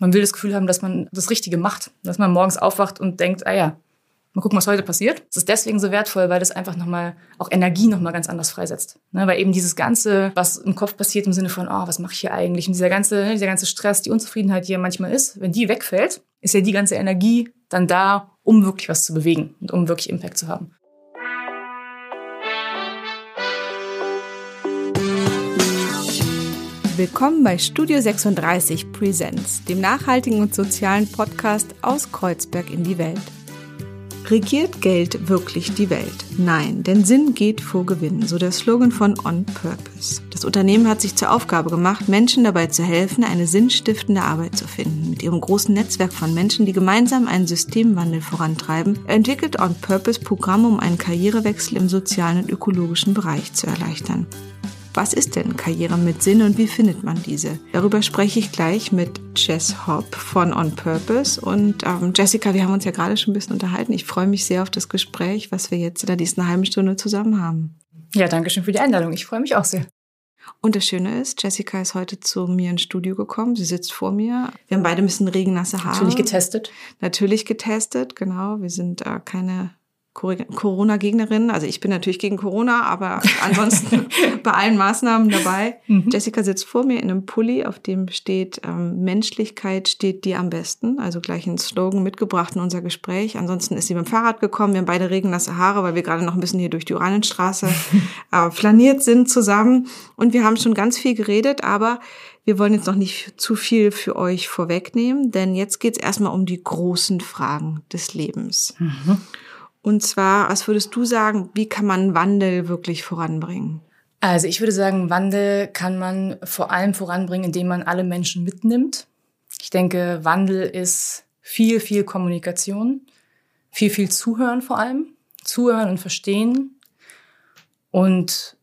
Man will das Gefühl haben, dass man das Richtige macht, dass man morgens aufwacht und denkt, ah ja, mal gucken, was heute passiert. Es ist deswegen so wertvoll, weil das einfach nochmal auch Energie nochmal ganz anders freisetzt. Ne? Weil eben dieses Ganze, was im Kopf passiert im Sinne von, oh, was mache ich hier eigentlich? Und dieser ganze, dieser ganze Stress, die Unzufriedenheit, die ja manchmal ist, wenn die wegfällt, ist ja die ganze Energie dann da, um wirklich was zu bewegen und um wirklich Impact zu haben. Willkommen bei Studio 36 Presents, dem nachhaltigen und sozialen Podcast aus Kreuzberg in die Welt. Regiert Geld wirklich die Welt? Nein, denn Sinn geht vor Gewinn, so der Slogan von On Purpose. Das Unternehmen hat sich zur Aufgabe gemacht, Menschen dabei zu helfen, eine sinnstiftende Arbeit zu finden. Mit ihrem großen Netzwerk von Menschen, die gemeinsam einen Systemwandel vorantreiben, entwickelt On Purpose Programme, um einen Karrierewechsel im sozialen und ökologischen Bereich zu erleichtern. Was ist denn Karriere mit Sinn und wie findet man diese? Darüber spreche ich gleich mit Jess Hopp von On Purpose. Und ähm, Jessica, wir haben uns ja gerade schon ein bisschen unterhalten. Ich freue mich sehr auf das Gespräch, was wir jetzt in der nächsten halben Stunde zusammen haben. Ja, danke schön für die Einladung. Ich freue mich auch sehr. Und das Schöne ist, Jessica ist heute zu mir ins Studio gekommen. Sie sitzt vor mir. Wir haben beide ein bisschen regennasse Haare. Natürlich getestet. Natürlich getestet, genau. Wir sind äh, keine Corona-Gegnerin. Also ich bin natürlich gegen Corona, aber ansonsten bei allen Maßnahmen dabei. Mhm. Jessica sitzt vor mir in einem Pulli, auf dem steht, ähm, Menschlichkeit steht dir am besten. Also gleich ein Slogan mitgebracht in unser Gespräch. Ansonsten ist sie mit dem Fahrrad gekommen. Wir haben beide regennasse Haare, weil wir gerade noch ein bisschen hier durch die Oranienstraße äh, flaniert sind zusammen. Und wir haben schon ganz viel geredet, aber wir wollen jetzt noch nicht zu viel für euch vorwegnehmen, denn jetzt geht es erstmal um die großen Fragen des Lebens. Mhm. Und zwar, was würdest du sagen, wie kann man Wandel wirklich voranbringen? Also ich würde sagen, Wandel kann man vor allem voranbringen, indem man alle Menschen mitnimmt. Ich denke, Wandel ist viel, viel Kommunikation, viel, viel Zuhören vor allem. Zuhören und verstehen. Und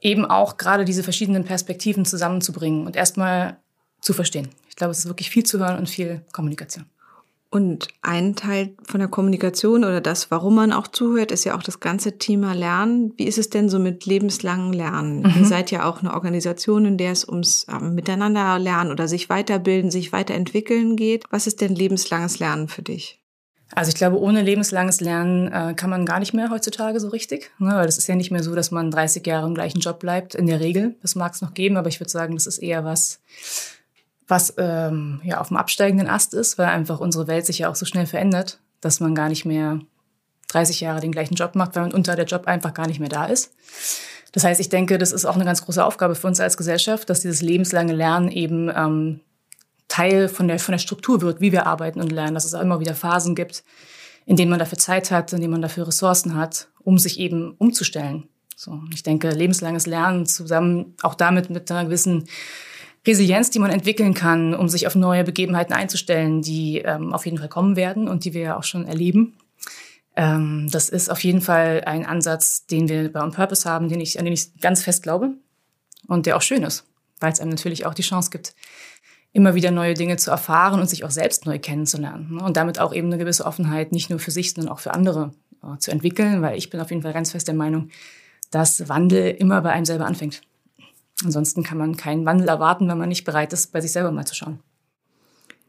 eben auch gerade diese verschiedenen Perspektiven zusammenzubringen und erstmal zu verstehen. Ich glaube, es ist wirklich viel Zuhören und viel Kommunikation. Und ein Teil von der Kommunikation oder das, warum man auch zuhört, ist ja auch das ganze Thema Lernen. Wie ist es denn so mit lebenslangen Lernen? Mhm. Ihr seid ja auch eine Organisation, in der es ums ähm, Miteinander lernen oder sich weiterbilden, sich weiterentwickeln geht. Was ist denn lebenslanges Lernen für dich? Also ich glaube, ohne lebenslanges Lernen äh, kann man gar nicht mehr heutzutage so richtig. Ne? Weil das ist ja nicht mehr so, dass man 30 Jahre im gleichen Job bleibt, in der Regel. Das mag es noch geben, aber ich würde sagen, das ist eher was, was ähm, ja auf dem absteigenden Ast ist, weil einfach unsere Welt sich ja auch so schnell verändert, dass man gar nicht mehr 30 Jahre den gleichen Job macht, weil man unter der Job einfach gar nicht mehr da ist. Das heißt, ich denke, das ist auch eine ganz große Aufgabe für uns als Gesellschaft, dass dieses lebenslange Lernen eben ähm, Teil von der, von der Struktur wird, wie wir arbeiten und lernen, dass es auch immer wieder Phasen gibt, in denen man dafür Zeit hat, in denen man dafür Ressourcen hat, um sich eben umzustellen. So, ich denke, lebenslanges Lernen zusammen auch damit mit einer gewissen Resilienz, die man entwickeln kann, um sich auf neue Begebenheiten einzustellen, die ähm, auf jeden Fall kommen werden und die wir ja auch schon erleben. Ähm, das ist auf jeden Fall ein Ansatz, den wir bei On Purpose haben, den ich, an den ich ganz fest glaube und der auch schön ist, weil es einem natürlich auch die Chance gibt, immer wieder neue Dinge zu erfahren und sich auch selbst neu kennenzulernen. Ne? Und damit auch eben eine gewisse Offenheit nicht nur für sich, sondern auch für andere äh, zu entwickeln, weil ich bin auf jeden Fall ganz fest der Meinung, dass Wandel immer bei einem selber anfängt. Ansonsten kann man keinen Wandel erwarten, wenn man nicht bereit ist, bei sich selber mal zu schauen.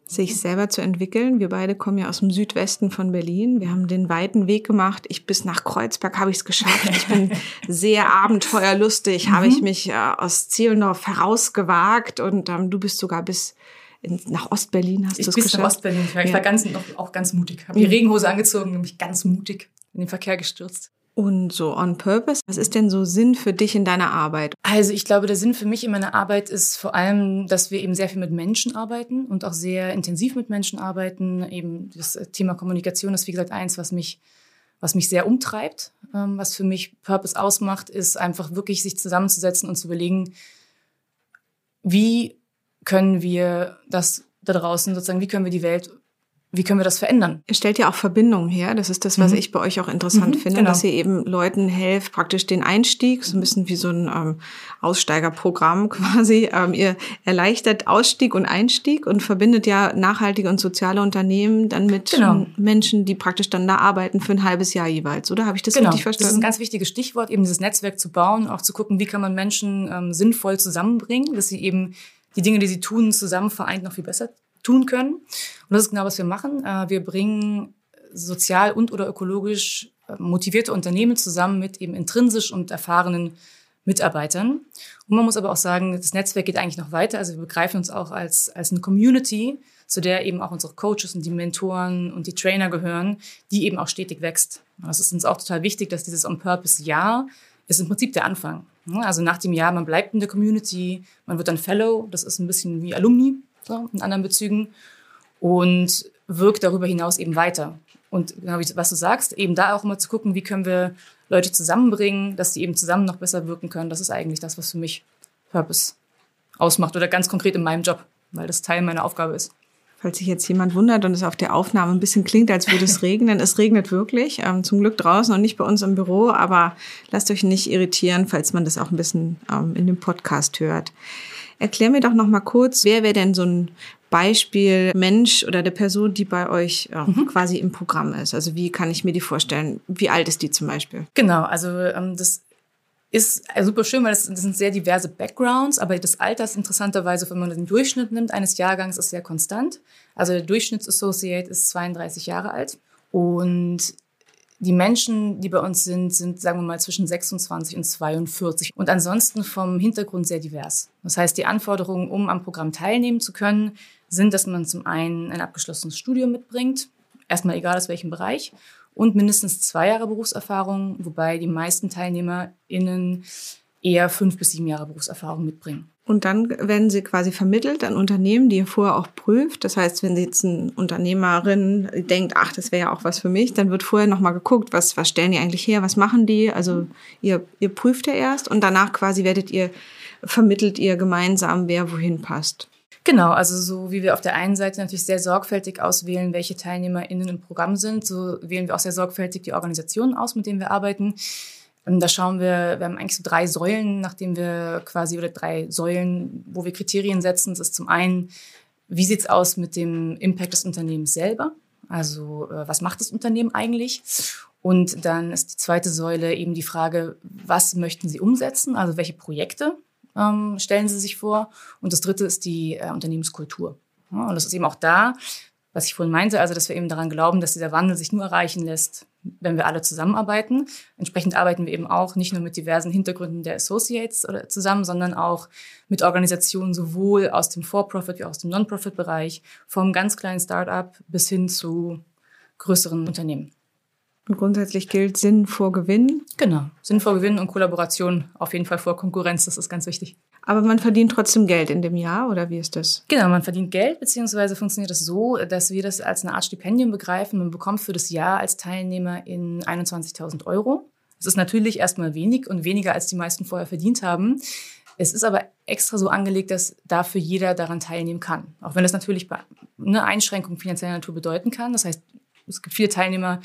Sich selber zu entwickeln. Wir beide kommen ja aus dem Südwesten von Berlin. Wir haben den weiten Weg gemacht. Ich bis nach Kreuzberg habe ich es geschafft. Ich bin sehr abenteuerlustig. Mhm. Habe ich mich äh, aus Zehlendorf herausgewagt und ähm, du bist sogar bis in, nach Ostberlin hast du es geschafft. Ich bin nach Ostberlin. Ich war, ja. ich war ganz, noch, auch ganz mutig. Habe die Regenhose angezogen und mich ganz mutig in den Verkehr gestürzt. Und so on purpose, was ist denn so Sinn für dich in deiner Arbeit? Also ich glaube, der Sinn für mich in meiner Arbeit ist vor allem, dass wir eben sehr viel mit Menschen arbeiten und auch sehr intensiv mit Menschen arbeiten. Eben das Thema Kommunikation ist, wie gesagt, eins, was mich, was mich sehr umtreibt. Ähm, was für mich Purpose ausmacht, ist einfach wirklich sich zusammenzusetzen und zu überlegen, wie können wir das da draußen sozusagen, wie können wir die Welt wie können wir das verändern? Ihr stellt ja auch Verbindungen her. Das ist das, was mhm. ich bei euch auch interessant mhm, finde, genau. dass ihr eben Leuten helft, praktisch den Einstieg, so ein bisschen wie so ein ähm, Aussteigerprogramm quasi. Ähm, ihr erleichtert Ausstieg und Einstieg und verbindet ja nachhaltige und soziale Unternehmen dann mit genau. Menschen, die praktisch dann da arbeiten für ein halbes Jahr jeweils, oder? Habe ich das genau. richtig verstanden? Das ist ein ganz wichtiges Stichwort, eben dieses Netzwerk zu bauen, auch zu gucken, wie kann man Menschen ähm, sinnvoll zusammenbringen, dass sie eben die Dinge, die sie tun, zusammen vereint noch viel besser tun können. Und das ist genau, was wir machen. Äh, wir bringen sozial und oder ökologisch äh, motivierte Unternehmen zusammen mit eben intrinsisch und erfahrenen Mitarbeitern. Und man muss aber auch sagen, das Netzwerk geht eigentlich noch weiter. Also wir begreifen uns auch als, als eine Community, zu der eben auch unsere Coaches und die Mentoren und die Trainer gehören, die eben auch stetig wächst. Das ist uns auch total wichtig, dass dieses On-Purpose-Jahr ist im Prinzip der Anfang. Also nach dem Jahr, man bleibt in der Community, man wird dann Fellow, das ist ein bisschen wie Alumni so, in anderen Bezügen und wirkt darüber hinaus eben weiter. Und genau wie was du sagst, eben da auch immer zu gucken, wie können wir Leute zusammenbringen, dass sie eben zusammen noch besser wirken können. Das ist eigentlich das, was für mich Purpose ausmacht oder ganz konkret in meinem Job, weil das Teil meiner Aufgabe ist. Falls sich jetzt jemand wundert und es auf der Aufnahme ein bisschen klingt, als würde es regnen. es regnet wirklich. Ähm, zum Glück draußen und nicht bei uns im Büro, aber lasst euch nicht irritieren, falls man das auch ein bisschen ähm, in dem Podcast hört. Erklär mir doch noch mal kurz, wer wäre denn so ein Beispiel Mensch oder der Person, die bei euch äh, mhm. quasi im Programm ist? Also wie kann ich mir die vorstellen? Wie alt ist die zum Beispiel? Genau, also ähm, das ist äh, super schön, weil das, das, sind sehr diverse Backgrounds, aber das Alter ist interessanterweise, wenn man den Durchschnitt nimmt eines Jahrgangs, ist sehr konstant. Also der Durchschnittsassociate ist 32 Jahre alt und die Menschen, die bei uns sind, sind, sagen wir mal, zwischen 26 und 42 und ansonsten vom Hintergrund sehr divers. Das heißt, die Anforderungen, um am Programm teilnehmen zu können, sind, dass man zum einen ein abgeschlossenes Studium mitbringt, erstmal egal aus welchem Bereich, und mindestens zwei Jahre Berufserfahrung, wobei die meisten TeilnehmerInnen eher fünf bis sieben Jahre Berufserfahrung mitbringen. Und dann werden sie quasi vermittelt an Unternehmen, die ihr vorher auch prüft. Das heißt, wenn jetzt eine Unternehmerin denkt, ach, das wäre ja auch was für mich, dann wird vorher nochmal geguckt, was, was stellen die eigentlich her, was machen die? Also ihr, ihr prüft ja erst und danach quasi werdet ihr, vermittelt ihr gemeinsam, wer wohin passt. Genau, also so wie wir auf der einen Seite natürlich sehr sorgfältig auswählen, welche TeilnehmerInnen im Programm sind, so wählen wir auch sehr sorgfältig die Organisationen aus, mit denen wir arbeiten. Und da schauen wir, wir haben eigentlich so drei Säulen, nachdem wir quasi, oder drei Säulen, wo wir Kriterien setzen. Das ist zum einen, wie sieht's aus mit dem Impact des Unternehmens selber? Also äh, was macht das Unternehmen eigentlich? Und dann ist die zweite Säule eben die Frage, was möchten Sie umsetzen? Also welche Projekte ähm, stellen Sie sich vor. Und das Dritte ist die äh, Unternehmenskultur. Ja, und das ist eben auch da, was ich vorhin meinte, also dass wir eben daran glauben, dass dieser Wandel sich nur erreichen lässt, wenn wir alle zusammenarbeiten. Entsprechend arbeiten wir eben auch nicht nur mit diversen Hintergründen der Associates oder zusammen, sondern auch mit Organisationen sowohl aus dem For-Profit wie auch aus dem Non-Profit-Bereich, vom ganz kleinen Start-up bis hin zu größeren Unternehmen. Und grundsätzlich gilt Sinn vor Gewinn. Genau. Sinn vor Gewinn und Kollaboration auf jeden Fall vor Konkurrenz. Das ist ganz wichtig. Aber man verdient trotzdem Geld in dem Jahr oder wie ist das? Genau, man verdient Geld, beziehungsweise funktioniert das so, dass wir das als eine Art Stipendium begreifen. Man bekommt für das Jahr als Teilnehmer in 21.000 Euro. Das ist natürlich erstmal wenig und weniger, als die meisten vorher verdient haben. Es ist aber extra so angelegt, dass dafür jeder daran teilnehmen kann. Auch wenn das natürlich eine Einschränkung finanzieller Natur bedeuten kann. Das heißt, es gibt viele Teilnehmer,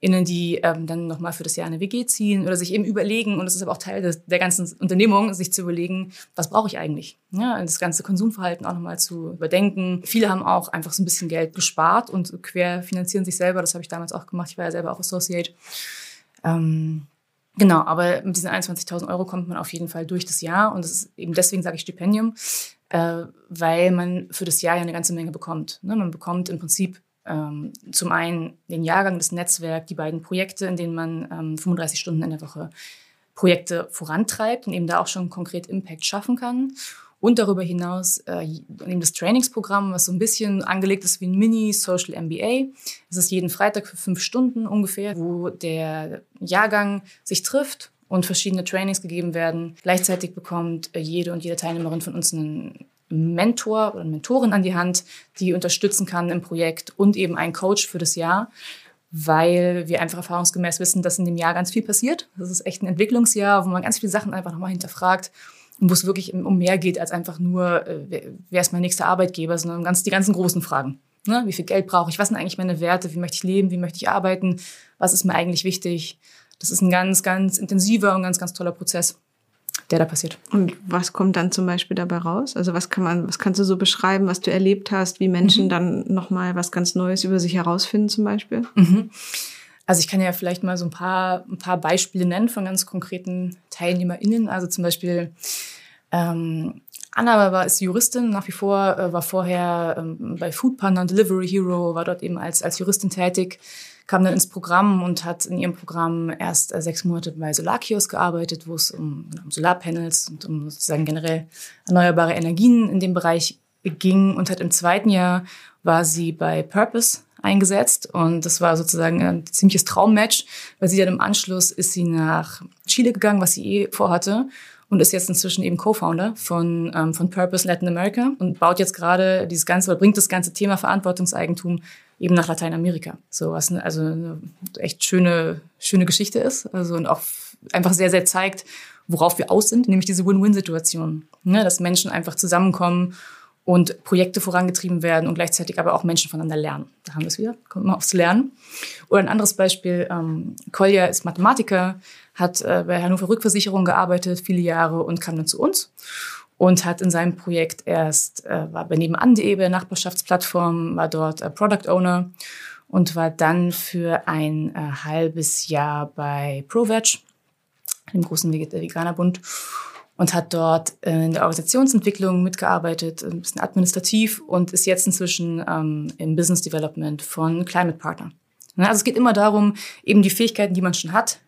innen, die ähm, dann nochmal für das Jahr eine WG ziehen oder sich eben überlegen, und das ist aber auch Teil des, der ganzen Unternehmung, sich zu überlegen, was brauche ich eigentlich? Ja, das ganze Konsumverhalten auch nochmal zu überdenken. Viele haben auch einfach so ein bisschen Geld gespart und quer finanzieren sich selber. Das habe ich damals auch gemacht. Ich war ja selber auch Associate. Ähm, Genau, aber mit diesen 21.000 Euro kommt man auf jeden Fall durch das Jahr und das ist eben deswegen sage ich Stipendium, äh, weil man für das Jahr ja eine ganze Menge bekommt. Ne? Man bekommt im Prinzip ähm, zum einen den Jahrgang, das Netzwerk, die beiden Projekte, in denen man ähm, 35 Stunden in der Woche Projekte vorantreibt und eben da auch schon konkret Impact schaffen kann. Und darüber hinaus äh, eben das Trainingsprogramm, was so ein bisschen angelegt ist wie ein Mini-Social MBA. Es ist jeden Freitag für fünf Stunden ungefähr, wo der Jahrgang sich trifft und verschiedene Trainings gegeben werden. Gleichzeitig bekommt äh, jede und jede Teilnehmerin von uns einen Mentor oder Mentorin an die Hand, die unterstützen kann im Projekt und eben ein Coach für das Jahr, weil wir einfach erfahrungsgemäß wissen, dass in dem Jahr ganz viel passiert. Das ist echt ein Entwicklungsjahr, wo man ganz viele Sachen einfach nochmal hinterfragt und wo es wirklich um mehr geht als einfach nur, äh, wer ist mein nächster Arbeitgeber, sondern ganz, die ganzen großen Fragen. Ne? Wie viel Geld brauche ich? Was sind eigentlich meine Werte? Wie möchte ich leben? Wie möchte ich arbeiten? Was ist mir eigentlich wichtig? Das ist ein ganz, ganz intensiver und ganz, ganz toller Prozess der da passiert. Und was kommt dann zum Beispiel dabei raus? Also was kann man, was kannst du so beschreiben, was du erlebt hast, wie Menschen mhm. dann nochmal was ganz Neues über sich herausfinden zum Beispiel? Mhm. Also ich kann ja vielleicht mal so ein paar, ein paar Beispiele nennen von ganz konkreten TeilnehmerInnen. Also zum Beispiel ähm, Anna war, ist Juristin nach wie vor, äh, war vorher ähm, bei Foodpanda und Delivery Hero, war dort eben als, als Juristin tätig, kam dann ins Programm und hat in ihrem Programm erst äh, sechs Monate bei Solarkios gearbeitet, wo es um, um Solarpanels und um sozusagen generell erneuerbare Energien in dem Bereich ging. Und hat im zweiten Jahr war sie bei Purpose eingesetzt. Und das war sozusagen ein ziemliches Traummatch, weil sie dann im Anschluss ist sie nach Chile gegangen, was sie eh vorhatte und ist jetzt inzwischen eben Co-Founder von, ähm, von Purpose Latin America und baut jetzt gerade dieses ganze oder bringt das ganze Thema Verantwortungseigentum eben nach Lateinamerika. So was ne, also eine echt schöne schöne Geschichte ist, also und auch einfach sehr sehr zeigt, worauf wir aus sind, nämlich diese Win-Win-Situation, ne, dass Menschen einfach zusammenkommen und Projekte vorangetrieben werden und gleichzeitig aber auch Menschen voneinander lernen. Da haben wir es wieder, kommt mal aufs Lernen. Oder ein anderes Beispiel, ähm, Kolja ist Mathematiker, hat äh, bei Hannover Rückversicherung gearbeitet, viele Jahre und kam dann zu uns und hat in seinem Projekt erst, äh, war bei nebenan.de, bei der Nachbarschaftsplattform, war dort äh, Product Owner und war dann für ein äh, halbes Jahr bei ProVeg, dem großen Veganerbund und hat dort in der Organisationsentwicklung mitgearbeitet, ein bisschen administrativ und ist jetzt inzwischen ähm, im Business Development von Climate Partner. Also es geht immer darum, eben die Fähigkeiten, die man schon hat,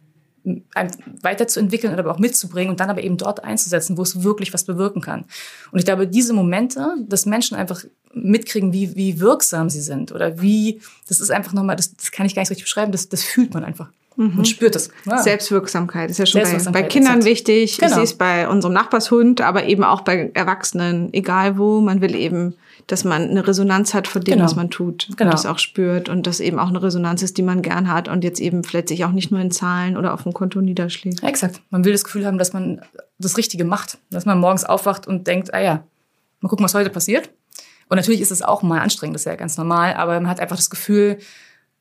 weiterzuentwickeln oder aber auch mitzubringen und dann aber eben dort einzusetzen, wo es wirklich was bewirken kann. Und ich glaube, diese Momente, dass Menschen einfach mitkriegen, wie, wie wirksam sie sind oder wie, das ist einfach nochmal, das, das kann ich gar nicht richtig beschreiben, das, das fühlt man einfach. Mhm. Man spürt es. Ja. Selbstwirksamkeit ist ja schon bei, bei Kindern wichtig. Genau. Ich sehe es bei unserem Nachbarshund, aber eben auch bei Erwachsenen, egal wo. Man will eben, dass man eine Resonanz hat von dem, genau. was man tut. Genau. Und das auch spürt und das eben auch eine Resonanz ist, die man gern hat und jetzt eben vielleicht sich auch nicht nur in Zahlen oder auf dem Konto niederschlägt. exakt. Man will das Gefühl haben, dass man das Richtige macht. Dass man morgens aufwacht und denkt, ah ja, mal gucken, was heute passiert. Und natürlich ist es auch mal anstrengend, das ist ja ganz normal, aber man hat einfach das Gefühl,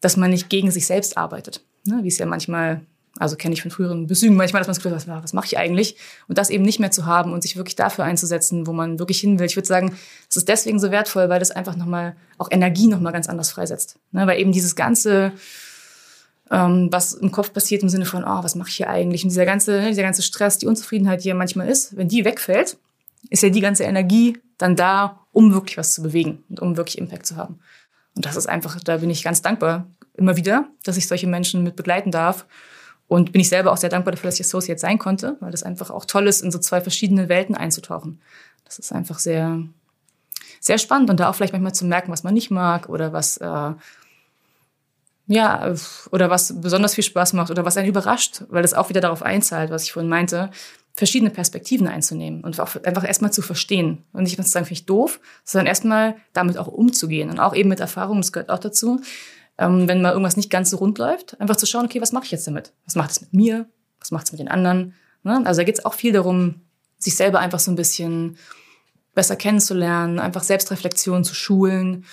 dass man nicht gegen sich selbst arbeitet. Ne, wie es ja manchmal, also kenne ich von früheren Besügen manchmal, dass man das Gefühl hat, was, was mache ich eigentlich? Und das eben nicht mehr zu haben und sich wirklich dafür einzusetzen, wo man wirklich hin will. Ich würde sagen, es ist deswegen so wertvoll, weil das einfach nochmal auch Energie nochmal ganz anders freisetzt. Ne, weil eben dieses ganze, ähm, was im Kopf passiert im Sinne von, oh, was mache ich hier eigentlich? Und dieser ganze, ne, dieser ganze Stress, die Unzufriedenheit, die ja manchmal ist, wenn die wegfällt, ist ja die ganze Energie dann da, um wirklich was zu bewegen und um wirklich Impact zu haben. Und das ist einfach, da bin ich ganz dankbar, immer wieder, dass ich solche Menschen mit begleiten darf. Und bin ich selber auch sehr dankbar dafür, dass ich Associate sein konnte, weil das einfach auch toll ist, in so zwei verschiedene Welten einzutauchen. Das ist einfach sehr, sehr spannend und da auch vielleicht manchmal zu merken, was man nicht mag oder was, äh, ja, oder was besonders viel Spaß macht oder was einen überrascht, weil das auch wieder darauf einzahlt, was ich vorhin meinte, verschiedene Perspektiven einzunehmen und auch einfach erstmal zu verstehen und nicht zu sagen, finde ich doof, sondern erstmal damit auch umzugehen und auch eben mit Erfahrung, das gehört auch dazu, ähm, wenn mal irgendwas nicht ganz so rund läuft, einfach zu schauen, okay, was mache ich jetzt damit? Was macht es mit mir? Was macht es mit den anderen? Ne? Also da geht es auch viel darum, sich selber einfach so ein bisschen besser kennenzulernen, einfach Selbstreflexion zu schulen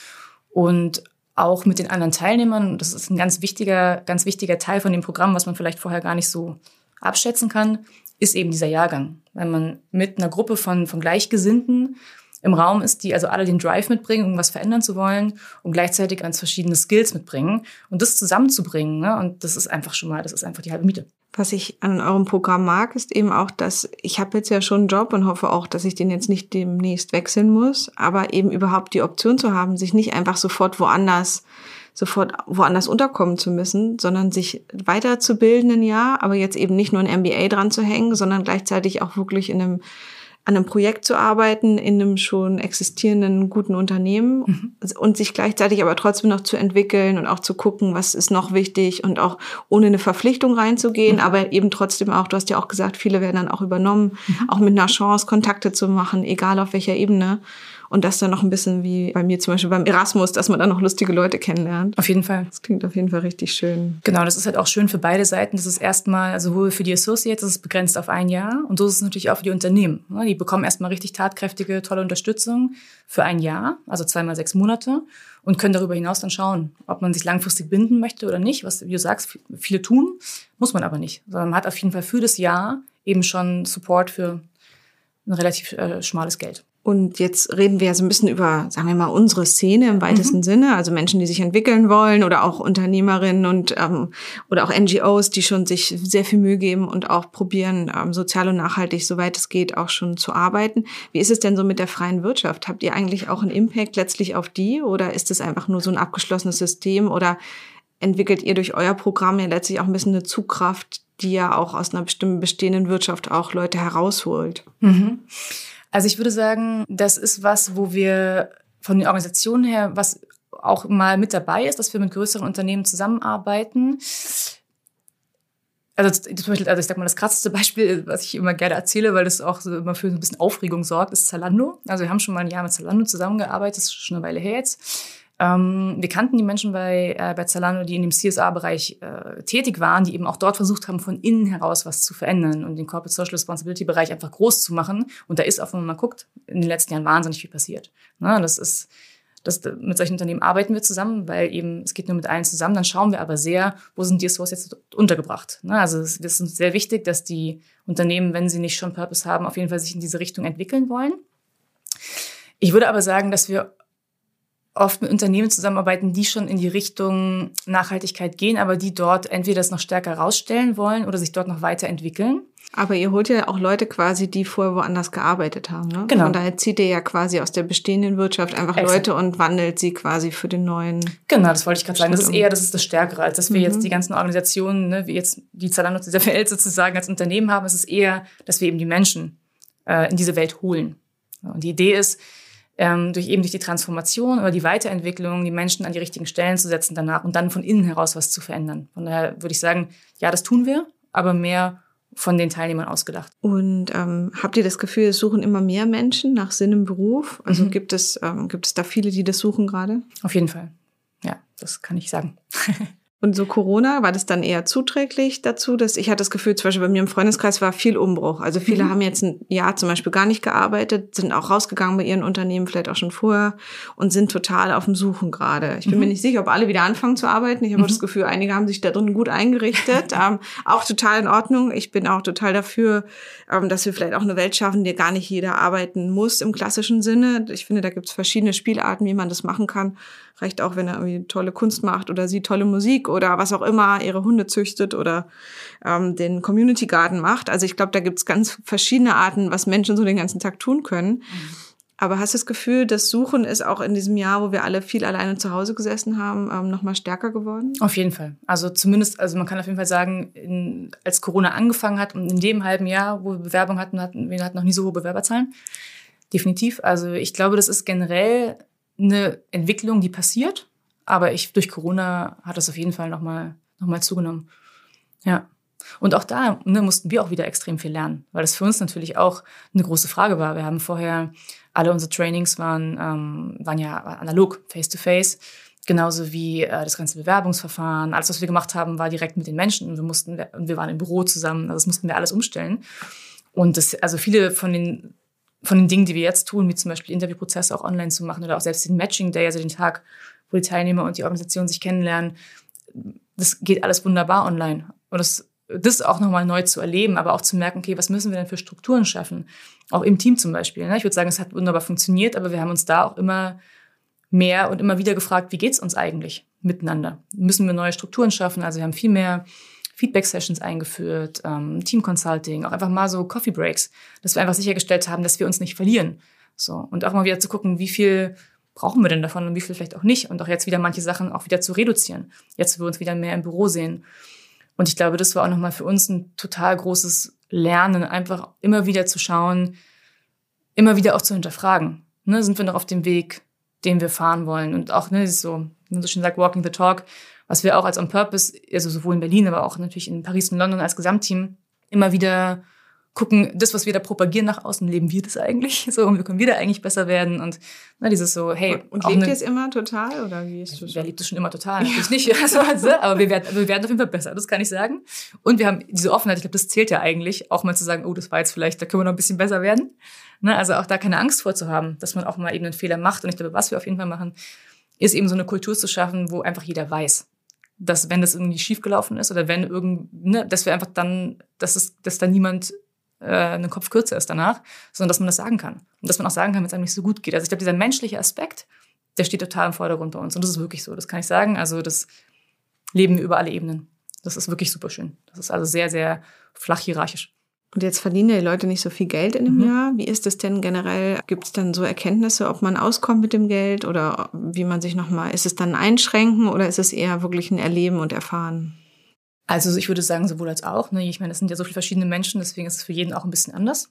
und auch mit den anderen Teilnehmern. Das ist ein ganz wichtiger, ganz wichtiger Teil von dem Programm, was man vielleicht vorher gar nicht so abschätzen kann, ist eben dieser Jahrgang. Wenn man mit einer Gruppe von, von Gleichgesinnten im Raum ist, die also alle den Drive mitbringen, irgendwas verändern zu wollen und gleichzeitig ganz verschiedene Skills mitbringen und das zusammenzubringen. Ne? Und das ist einfach schon mal, das ist einfach die halbe Miete. Was ich an eurem Programm mag, ist eben auch, dass ich habe jetzt ja schon einen Job und hoffe auch, dass ich den jetzt nicht demnächst wechseln muss, aber eben überhaupt die Option zu haben, sich nicht einfach sofort woanders sofort woanders unterkommen zu müssen, sondern sich weiterzubilden Jahr, aber jetzt eben nicht nur ein MBA dran zu hängen, sondern gleichzeitig auch wirklich in einem an einem Projekt zu arbeiten in einem schon existierenden guten Unternehmen mhm. und sich gleichzeitig aber trotzdem noch zu entwickeln und auch zu gucken, was ist noch wichtig und auch ohne eine Verpflichtung reinzugehen, mhm. aber eben trotzdem auch, du hast ja auch gesagt, viele werden dann auch übernommen, mhm. auch mit einer Chance Kontakte zu machen, egal auf welcher Ebene und das dann noch ein bisschen wie bei mir zum Beispiel beim Erasmus, dass man dann noch lustige Leute kennenlernt. Auf jeden Fall. Das klingt auf jeden Fall richtig schön. Genau, das ist halt auch schön für beide Seiten. Das ist erstmal, also sowohl für die Associates, das ist begrenzt auf ein Jahr und so ist es natürlich auch für die Unternehmen. Die bekommen erstmal richtig tatkräftige, tolle Unterstützung für ein Jahr, also zweimal sechs Monate und können darüber hinaus dann schauen, ob man sich langfristig binden möchte oder nicht. Was, wie du sagst, viele tun, muss man aber nicht. Sondern man hat auf jeden Fall für das Jahr eben schon Support für ein relativ äh, schmales Geld. Und jetzt reden wir ja so ein bisschen über, sagen wir mal, unsere Szene im weitesten mhm. Sinne, also Menschen, die sich entwickeln wollen oder auch Unternehmerinnen und ähm, oder auch NGOs, die schon sich sehr viel Mühe geben und auch probieren, ähm, sozial und nachhaltig, soweit es geht, auch schon zu arbeiten. Wie ist es denn so mit der freien Wirtschaft? Habt ihr eigentlich auch einen Impact letztlich auf die oder ist es einfach nur so ein abgeschlossenes System oder entwickelt ihr durch euer Programm ja letztlich auch ein bisschen eine Zugkraft, die ja auch aus einer bestimmten bestehenden Wirtschaft auch Leute herausholt? Mhm. Also ich würde sagen, das ist was, wo wir von den Organisationen her, was auch mal mit dabei ist, dass wir mit größeren Unternehmen zusammenarbeiten. Also, zum Beispiel, also ich sag mal, das krasseste Beispiel, was ich immer gerne erzähle, weil das auch so immer für ein bisschen Aufregung sorgt, ist Zalando. Also wir haben schon mal ein Jahr mit Zalando zusammengearbeitet, das ist schon eine Weile her jetzt. Ähm, wir kannten die Menschen bei, äh, bei Zalando, die in dem CSA-Bereich äh, tätig waren, die eben auch dort versucht haben, von innen heraus was zu verändern und den Corporate Social Responsibility-Bereich einfach groß zu machen. Und da ist auch, wenn man mal guckt, in den letzten Jahren wahnsinnig viel passiert. Na, das ist, das, mit solchen Unternehmen arbeiten wir zusammen, weil eben es geht nur mit allen zusammen. Dann schauen wir aber sehr, wo sind die DSOs jetzt untergebracht. Na, also es ist uns sehr wichtig, dass die Unternehmen, wenn sie nicht schon Purpose haben, auf jeden Fall sich in diese Richtung entwickeln wollen. Ich würde aber sagen, dass wir oft mit Unternehmen zusammenarbeiten, die schon in die Richtung Nachhaltigkeit gehen, aber die dort entweder das noch stärker rausstellen wollen oder sich dort noch weiterentwickeln. Aber ihr holt ja auch Leute quasi, die vorher woanders gearbeitet haben. Ne? Genau. Von daher zieht ihr ja quasi aus der bestehenden Wirtschaft einfach Exakt. Leute und wandelt sie quasi für den neuen. Genau, das wollte ich gerade sagen. Das ist eher, das ist das Stärkere, als dass wir mhm. jetzt die ganzen Organisationen, ne, wie jetzt die Zalando dieser Welt sozusagen als Unternehmen haben. Es ist eher, dass wir eben die Menschen äh, in diese Welt holen. Und die Idee ist, ähm, durch eben durch die Transformation oder die Weiterentwicklung die Menschen an die richtigen Stellen zu setzen danach und dann von innen heraus was zu verändern. Von daher würde ich sagen, ja, das tun wir, aber mehr von den Teilnehmern ausgedacht. Und ähm, habt ihr das Gefühl, es suchen immer mehr Menschen nach Sinn im Beruf? Also mhm. gibt es ähm, gibt es da viele, die das suchen gerade? Auf jeden Fall. Ja, das kann ich sagen. Und so Corona, war das dann eher zuträglich dazu, dass ich hatte das Gefühl, zum Beispiel bei mir im Freundeskreis war viel Umbruch. Also viele mhm. haben jetzt ein Jahr zum Beispiel gar nicht gearbeitet, sind auch rausgegangen bei ihren Unternehmen, vielleicht auch schon vorher und sind total auf dem Suchen gerade. Ich bin mhm. mir nicht sicher, ob alle wieder anfangen zu arbeiten. Ich habe mhm. das Gefühl, einige haben sich da drin gut eingerichtet. ähm, auch total in Ordnung. Ich bin auch total dafür, ähm, dass wir vielleicht auch eine Welt schaffen, in der gar nicht jeder arbeiten muss im klassischen Sinne. Ich finde, da gibt es verschiedene Spielarten, wie man das machen kann. Reicht auch, wenn er irgendwie tolle Kunst macht oder sie tolle Musik oder was auch immer, ihre Hunde züchtet oder ähm, den Community Garden macht. Also ich glaube, da gibt's ganz verschiedene Arten, was Menschen so den ganzen Tag tun können. Mhm. Aber hast du das Gefühl, das Suchen ist auch in diesem Jahr, wo wir alle viel alleine zu Hause gesessen haben, ähm, nochmal stärker geworden? Auf jeden Fall. Also zumindest, also man kann auf jeden Fall sagen, in, als Corona angefangen hat und in dem halben Jahr, wo wir Bewerbung hatten, hatten wir hatten noch nie so hohe Bewerberzahlen. Definitiv. Also ich glaube, das ist generell eine Entwicklung, die passiert. Aber ich, durch Corona hat das auf jeden Fall nochmal noch mal zugenommen. Ja. Und auch da ne, mussten wir auch wieder extrem viel lernen, weil das für uns natürlich auch eine große Frage war. Wir haben vorher, alle unsere Trainings waren, ähm, waren ja analog, face-to-face. Genauso wie äh, das ganze Bewerbungsverfahren. Alles, was wir gemacht haben, war direkt mit den Menschen. Wir mussten, wir waren im Büro zusammen. Also das mussten wir alles umstellen. Und das, also viele von den von den Dingen, die wir jetzt tun, wie zum Beispiel Interviewprozesse auch online zu machen oder auch selbst den Matching Day, also den Tag, wo die Teilnehmer und die Organisation sich kennenlernen, das geht alles wunderbar online. Und das, das auch nochmal neu zu erleben, aber auch zu merken, okay, was müssen wir denn für Strukturen schaffen? Auch im Team zum Beispiel. Ne? Ich würde sagen, es hat wunderbar funktioniert, aber wir haben uns da auch immer mehr und immer wieder gefragt, wie geht's uns eigentlich miteinander? Müssen wir neue Strukturen schaffen? Also wir haben viel mehr Feedback-Sessions eingeführt, ähm, Team-Consulting, auch einfach mal so Coffee-Breaks, dass wir einfach sichergestellt haben, dass wir uns nicht verlieren. So. Und auch mal wieder zu gucken, wie viel brauchen wir denn davon und wie viel vielleicht auch nicht. Und auch jetzt wieder manche Sachen auch wieder zu reduzieren. Jetzt, wo wir uns wieder mehr im Büro sehen. Und ich glaube, das war auch nochmal für uns ein total großes Lernen, einfach immer wieder zu schauen, immer wieder auch zu hinterfragen. Ne, sind wir noch auf dem Weg, den wir fahren wollen? Und auch, ne, so, man so schön sagt, walking the talk, was wir auch als On Purpose, also sowohl in Berlin, aber auch natürlich in Paris und London als Gesamtteam immer wieder gucken, das, was wir da propagieren nach außen, leben wir das eigentlich? So, und wie können wir da eigentlich besser werden? Und na, dieses so, hey. Und, und lebt ihr es immer total oder wie ist das? Wer lebt es schon immer total? Natürlich nicht. Also, also, aber wir werden, wir werden auf jeden Fall besser, das kann ich sagen. Und wir haben diese Offenheit, ich glaube, das zählt ja eigentlich, auch mal zu sagen, oh, das war jetzt vielleicht, da können wir noch ein bisschen besser werden. Ne, also auch da keine Angst vorzuhaben, dass man auch mal eben einen Fehler macht. Und ich glaube, was wir auf jeden Fall machen, ist eben so eine Kultur zu schaffen, wo einfach jeder weiß, dass wenn das irgendwie schiefgelaufen ist oder wenn irgend, ne, dass wir einfach dann, dass es, dass da niemand äh, Kopf kürzer ist danach, sondern dass man das sagen kann. Und dass man auch sagen kann, wenn es einem nicht so gut geht. Also ich glaube, dieser menschliche Aspekt, der steht total im Vordergrund bei uns. Und das ist wirklich so, das kann ich sagen. Also das leben wir über alle Ebenen. Das ist wirklich super schön. Das ist also sehr, sehr flach hierarchisch. Und jetzt verdienen die Leute nicht so viel Geld in dem mhm. Jahr. Wie ist es denn generell? Gibt es dann so Erkenntnisse, ob man auskommt mit dem Geld oder wie man sich nochmal, ist es dann ein Einschränken oder ist es eher wirklich ein Erleben und Erfahren? Also ich würde sagen, sowohl als auch. Ne? Ich meine, es sind ja so viele verschiedene Menschen, deswegen ist es für jeden auch ein bisschen anders.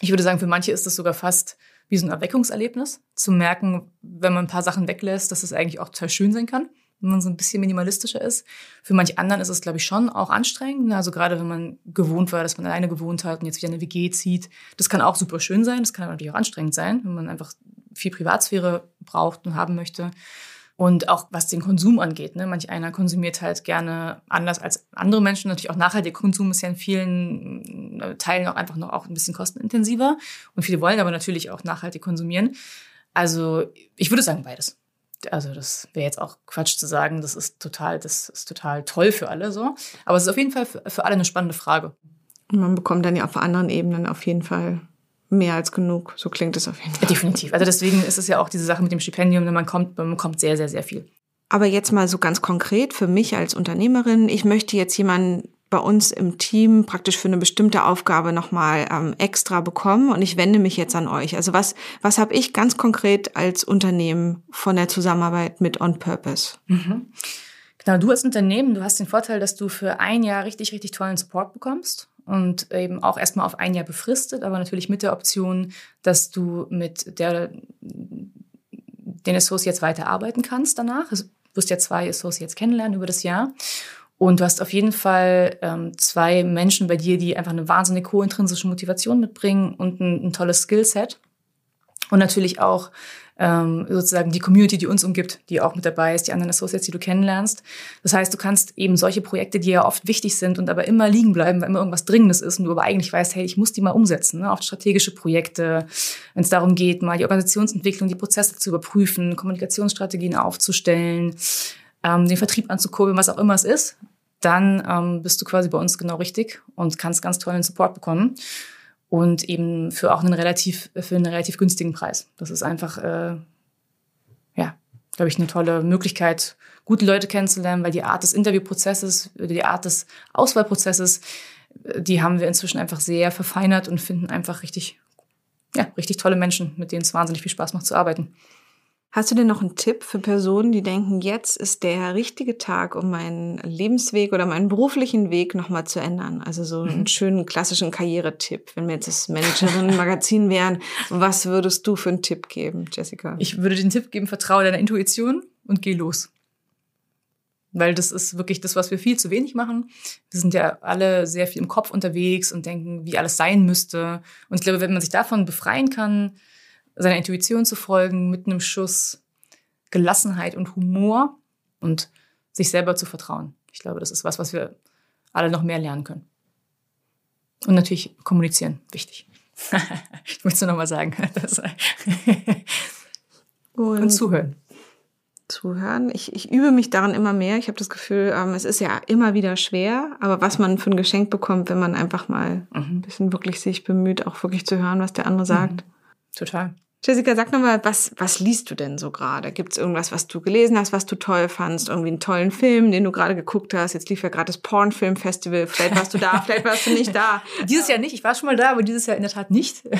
Ich würde sagen, für manche ist es sogar fast wie so ein Erweckungserlebnis, zu merken, wenn man ein paar Sachen weglässt, dass es eigentlich auch total schön sein kann wenn man so ein bisschen minimalistischer ist. Für manch anderen ist es, glaube ich, schon auch anstrengend. Also gerade wenn man gewohnt war, dass man alleine gewohnt hat und jetzt wieder eine WG zieht. Das kann auch super schön sein. Das kann aber natürlich auch anstrengend sein, wenn man einfach viel Privatsphäre braucht und haben möchte. Und auch was den Konsum angeht. Ne? Manch einer konsumiert halt gerne anders als andere Menschen. Natürlich auch nachhaltiger Konsum ist ja in vielen äh, Teilen auch einfach noch auch ein bisschen kostenintensiver. Und viele wollen aber natürlich auch nachhaltig konsumieren. Also ich würde sagen beides also das wäre jetzt auch Quatsch zu sagen, das ist total, das ist total toll für alle so. Aber es ist auf jeden Fall für, für alle eine spannende Frage. Und man bekommt dann ja auf anderen Ebenen auf jeden Fall mehr als genug. So klingt es auf jeden Fall. Definitiv. Also deswegen ist es ja auch diese Sache mit dem Stipendium, man kommt, man bekommt sehr, sehr, sehr viel. Aber jetzt mal so ganz konkret für mich als Unternehmerin. Ich möchte jetzt jemanden bei uns im Team praktisch für eine bestimmte Aufgabe nochmal ähm, extra bekommen und ich wende mich jetzt an euch. Also was, was habe ich ganz konkret als Unternehmen von der Zusammenarbeit mit On Purpose? Mhm. Genau, du als Unternehmen, du hast den Vorteil, dass du für ein Jahr richtig, richtig tollen Support bekommst und eben auch erstmal auf ein Jahr befristet, aber natürlich mit der Option, dass du mit der, den Associates weiterarbeiten kannst danach. Also, du wirst ja zwei Associates kennenlernen über das Jahr. Und du hast auf jeden Fall ähm, zwei Menschen bei dir, die einfach eine wahnsinnig hohe intrinsische Motivation mitbringen und ein, ein tolles Skillset. Und natürlich auch ähm, sozusagen die Community, die uns umgibt, die auch mit dabei ist, die anderen Associates, die du kennenlernst. Das heißt, du kannst eben solche Projekte, die ja oft wichtig sind und aber immer liegen bleiben, weil immer irgendwas Dringendes ist und du aber eigentlich weißt, hey, ich muss die mal umsetzen, ne? oft strategische Projekte, wenn es darum geht, mal die Organisationsentwicklung, die Prozesse zu überprüfen, Kommunikationsstrategien aufzustellen, ähm, den Vertrieb anzukurbeln, was auch immer es ist, dann ähm, bist du quasi bei uns genau richtig und kannst ganz tollen Support bekommen. Und eben für auch einen relativ, für einen relativ günstigen Preis. Das ist einfach, äh, ja, glaube ich, eine tolle Möglichkeit, gute Leute kennenzulernen, weil die Art des Interviewprozesses, die Art des Auswahlprozesses, die haben wir inzwischen einfach sehr verfeinert und finden einfach richtig, ja, richtig tolle Menschen, mit denen es wahnsinnig viel Spaß macht zu arbeiten. Hast du denn noch einen Tipp für Personen, die denken, jetzt ist der richtige Tag, um meinen Lebensweg oder meinen beruflichen Weg nochmal zu ändern? Also so einen mhm. schönen klassischen Karrieretipp. Wenn wir jetzt das Managerin-Magazin wären, was würdest du für einen Tipp geben, Jessica? Ich würde den Tipp geben, vertraue deiner Intuition und geh los. Weil das ist wirklich das, was wir viel zu wenig machen. Wir sind ja alle sehr viel im Kopf unterwegs und denken, wie alles sein müsste. Und ich glaube, wenn man sich davon befreien kann, seiner Intuition zu folgen mit einem Schuss Gelassenheit und Humor und sich selber zu vertrauen. Ich glaube, das ist was, was wir alle noch mehr lernen können. Und natürlich kommunizieren, wichtig. ich möchte es nur nochmal sagen. und, und, zuhören. Zuhören. Ich, ich übe mich daran immer mehr. Ich habe das Gefühl, ähm, es ist ja immer wieder schwer, aber was man für ein Geschenk bekommt, wenn man einfach mal mhm. ein bisschen wirklich sich bemüht, auch wirklich zu hören, was der andere sagt. Mhm. Total. Jessica, sag nochmal, was, was liest du denn so gerade? Gibt es irgendwas, was du gelesen hast, was du toll fandst? Irgendwie einen tollen Film, den du gerade geguckt hast? Jetzt lief ja gerade das Pornfilm-Festival. Vielleicht warst du da, vielleicht warst du nicht da. Dieses Jahr nicht. Ich war schon mal da, aber dieses Jahr in der Tat nicht.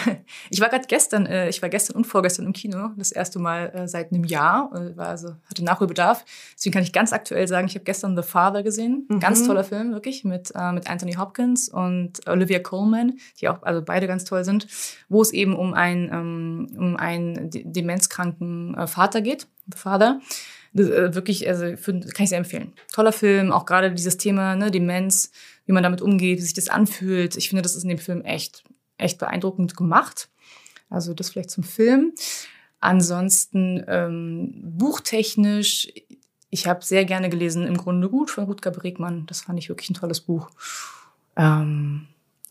Ich war gerade gestern, äh, ich war gestern und vorgestern im Kino. Das erste Mal äh, seit einem Jahr. Äh, war also, hatte Nachholbedarf. Deswegen kann ich ganz aktuell sagen, ich habe gestern The Father gesehen. Mhm. Ganz toller Film, wirklich, mit, äh, mit Anthony Hopkins und Olivia Colman, die auch also beide ganz toll sind, wo es eben um ein, ähm, um einen demenzkranken äh, Vater geht, Vater. Äh, wirklich, also für, kann ich sehr empfehlen. Toller Film, auch gerade dieses Thema ne, Demenz, wie man damit umgeht, wie sich das anfühlt. Ich finde, das ist in dem Film echt, echt beeindruckend gemacht. Also das vielleicht zum Film. Ansonsten ähm, buchtechnisch, ich habe sehr gerne gelesen Im Grunde gut von Rutger Bregmann. Das fand ich wirklich ein tolles Buch. Ähm,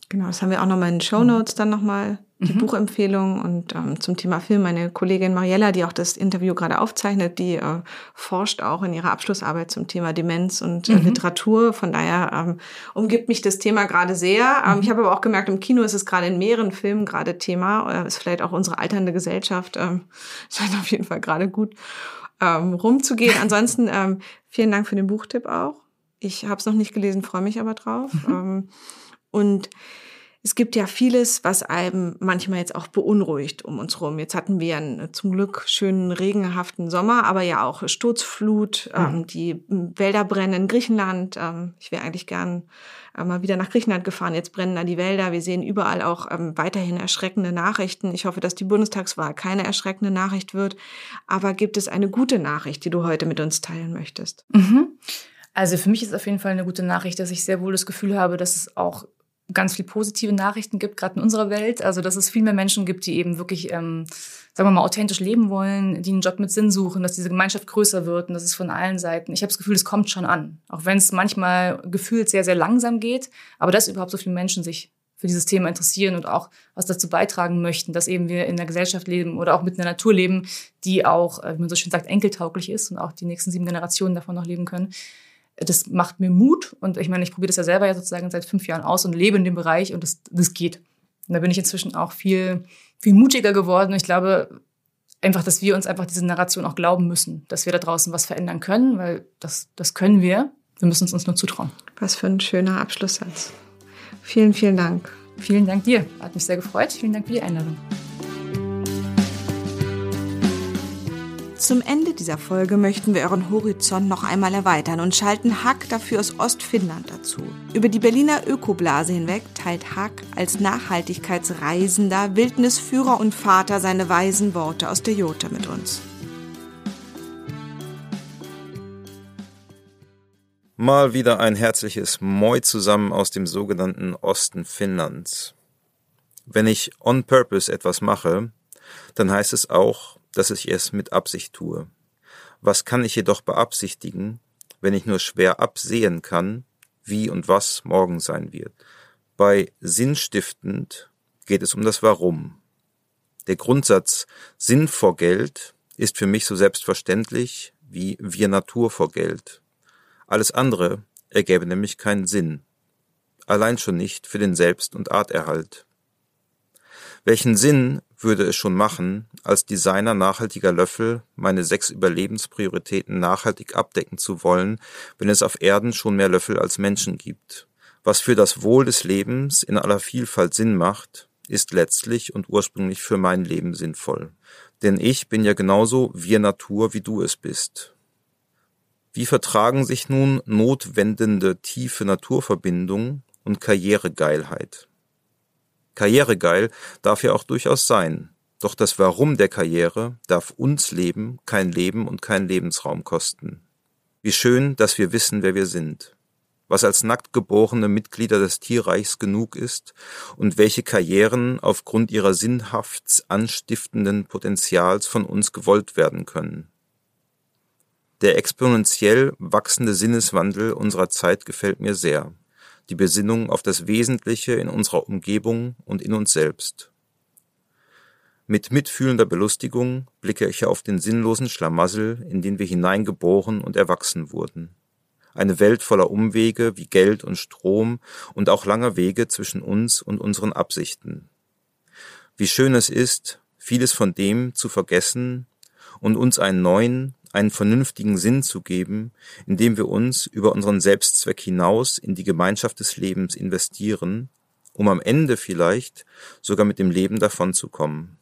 Genau, das haben wir auch nochmal in den Show Notes dann nochmal die mhm. Buchempfehlung und ähm, zum Thema Film meine Kollegin Mariella, die auch das Interview gerade aufzeichnet, die äh, forscht auch in ihrer Abschlussarbeit zum Thema Demenz und äh, mhm. Literatur. Von daher ähm, umgibt mich das Thema gerade sehr. Ähm, mhm. Ich habe aber auch gemerkt, im Kino ist es gerade in mehreren Filmen gerade Thema. Äh, ist vielleicht auch unsere alternde Gesellschaft. Ähm, scheint auf jeden Fall gerade gut ähm, rumzugehen. Ansonsten ähm, vielen Dank für den Buchtipp auch. Ich habe es noch nicht gelesen, freue mich aber drauf. Mhm. Ähm, und es gibt ja vieles, was einem manchmal jetzt auch beunruhigt um uns rum. Jetzt hatten wir einen zum Glück schönen regenhaften Sommer, aber ja auch Sturzflut, mhm. ähm, die Wälder brennen in Griechenland. Ähm, ich wäre eigentlich gern äh, mal wieder nach Griechenland gefahren. Jetzt brennen da die Wälder. Wir sehen überall auch ähm, weiterhin erschreckende Nachrichten. Ich hoffe, dass die Bundestagswahl keine erschreckende Nachricht wird. Aber gibt es eine gute Nachricht, die du heute mit uns teilen möchtest? Mhm. Also für mich ist auf jeden Fall eine gute Nachricht, dass ich sehr wohl das Gefühl habe, dass es auch ganz viel positive Nachrichten gibt, gerade in unserer Welt. Also dass es viel mehr Menschen gibt, die eben wirklich, ähm, sagen wir mal, authentisch leben wollen, die einen Job mit Sinn suchen, dass diese Gemeinschaft größer wird und das ist von allen Seiten. Ich habe das Gefühl, es kommt schon an, auch wenn es manchmal gefühlt sehr, sehr langsam geht. Aber dass überhaupt so viele Menschen sich für dieses Thema interessieren und auch was dazu beitragen möchten, dass eben wir in einer Gesellschaft leben oder auch mit einer Natur leben, die auch, äh, wie man so schön sagt, enkeltauglich ist und auch die nächsten sieben Generationen davon noch leben können das macht mir Mut. Und ich meine, ich probiere das ja selber ja sozusagen seit fünf Jahren aus und lebe in dem Bereich und das, das geht. Und da bin ich inzwischen auch viel, viel mutiger geworden. Ich glaube einfach, dass wir uns einfach diese Narration auch glauben müssen, dass wir da draußen was verändern können, weil das, das können wir. Wir müssen es uns nur zutrauen. Was für ein schöner Abschlusssatz. Vielen, vielen Dank. Vielen Dank dir. Hat mich sehr gefreut. Vielen Dank für die Einladung. Zum Ende dieser Folge möchten wir euren Horizont noch einmal erweitern und schalten Hack dafür aus Ostfinnland dazu. Über die Berliner Ökoblase hinweg teilt Hack als Nachhaltigkeitsreisender, Wildnisführer und Vater seine weisen Worte aus der Jota mit uns. Mal wieder ein herzliches Moi zusammen aus dem sogenannten Osten Finnlands. Wenn ich on purpose etwas mache, dann heißt es auch, dass ich es mit Absicht tue. Was kann ich jedoch beabsichtigen, wenn ich nur schwer absehen kann, wie und was morgen sein wird? Bei sinnstiftend geht es um das Warum. Der Grundsatz Sinn vor Geld ist für mich so selbstverständlich wie wir Natur vor Geld. Alles andere ergäbe nämlich keinen Sinn. Allein schon nicht für den Selbst- und Arterhalt. Welchen Sinn würde es schon machen, als Designer nachhaltiger Löffel meine sechs Überlebensprioritäten nachhaltig abdecken zu wollen, wenn es auf Erden schon mehr Löffel als Menschen gibt? Was für das Wohl des Lebens in aller Vielfalt Sinn macht, ist letztlich und ursprünglich für mein Leben sinnvoll. Denn ich bin ja genauso wir Natur, wie du es bist. Wie vertragen sich nun notwendende tiefe Naturverbindung und Karrieregeilheit? Karrieregeil darf ja auch durchaus sein. Doch das Warum der Karriere darf uns Leben kein Leben und keinen Lebensraum kosten. Wie schön, dass wir wissen, wer wir sind. Was als nackt geborene Mitglieder des Tierreichs genug ist und welche Karrieren aufgrund ihrer sinnhaft anstiftenden Potenzials von uns gewollt werden können. Der exponentiell wachsende Sinneswandel unserer Zeit gefällt mir sehr die Besinnung auf das Wesentliche in unserer Umgebung und in uns selbst. Mit mitfühlender Belustigung blicke ich auf den sinnlosen Schlamassel, in den wir hineingeboren und erwachsen wurden. Eine Welt voller Umwege wie Geld und Strom und auch langer Wege zwischen uns und unseren Absichten. Wie schön es ist, vieles von dem zu vergessen und uns einen neuen, einen vernünftigen Sinn zu geben, indem wir uns über unseren Selbstzweck hinaus in die Gemeinschaft des Lebens investieren, um am Ende vielleicht sogar mit dem Leben davonzukommen.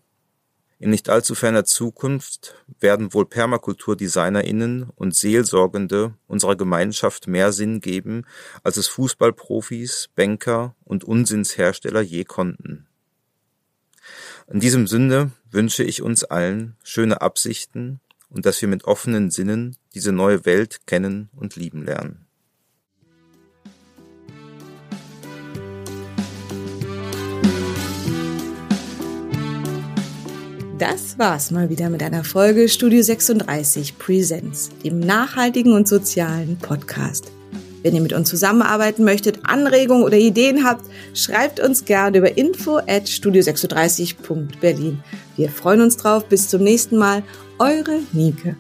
In nicht allzu ferner Zukunft werden wohl PermakulturdesignerInnen und Seelsorgende unserer Gemeinschaft mehr Sinn geben, als es Fußballprofis, Banker und Unsinnshersteller je konnten. In diesem Sinne wünsche ich uns allen schöne Absichten und dass wir mit offenen Sinnen diese neue Welt kennen und lieben lernen. Das war's mal wieder mit einer Folge Studio 36 Presents, dem nachhaltigen und sozialen Podcast. Wenn ihr mit uns zusammenarbeiten möchtet, Anregungen oder Ideen habt, schreibt uns gerne über info at studio36.berlin. Wir freuen uns drauf. Bis zum nächsten Mal. Eure Nike.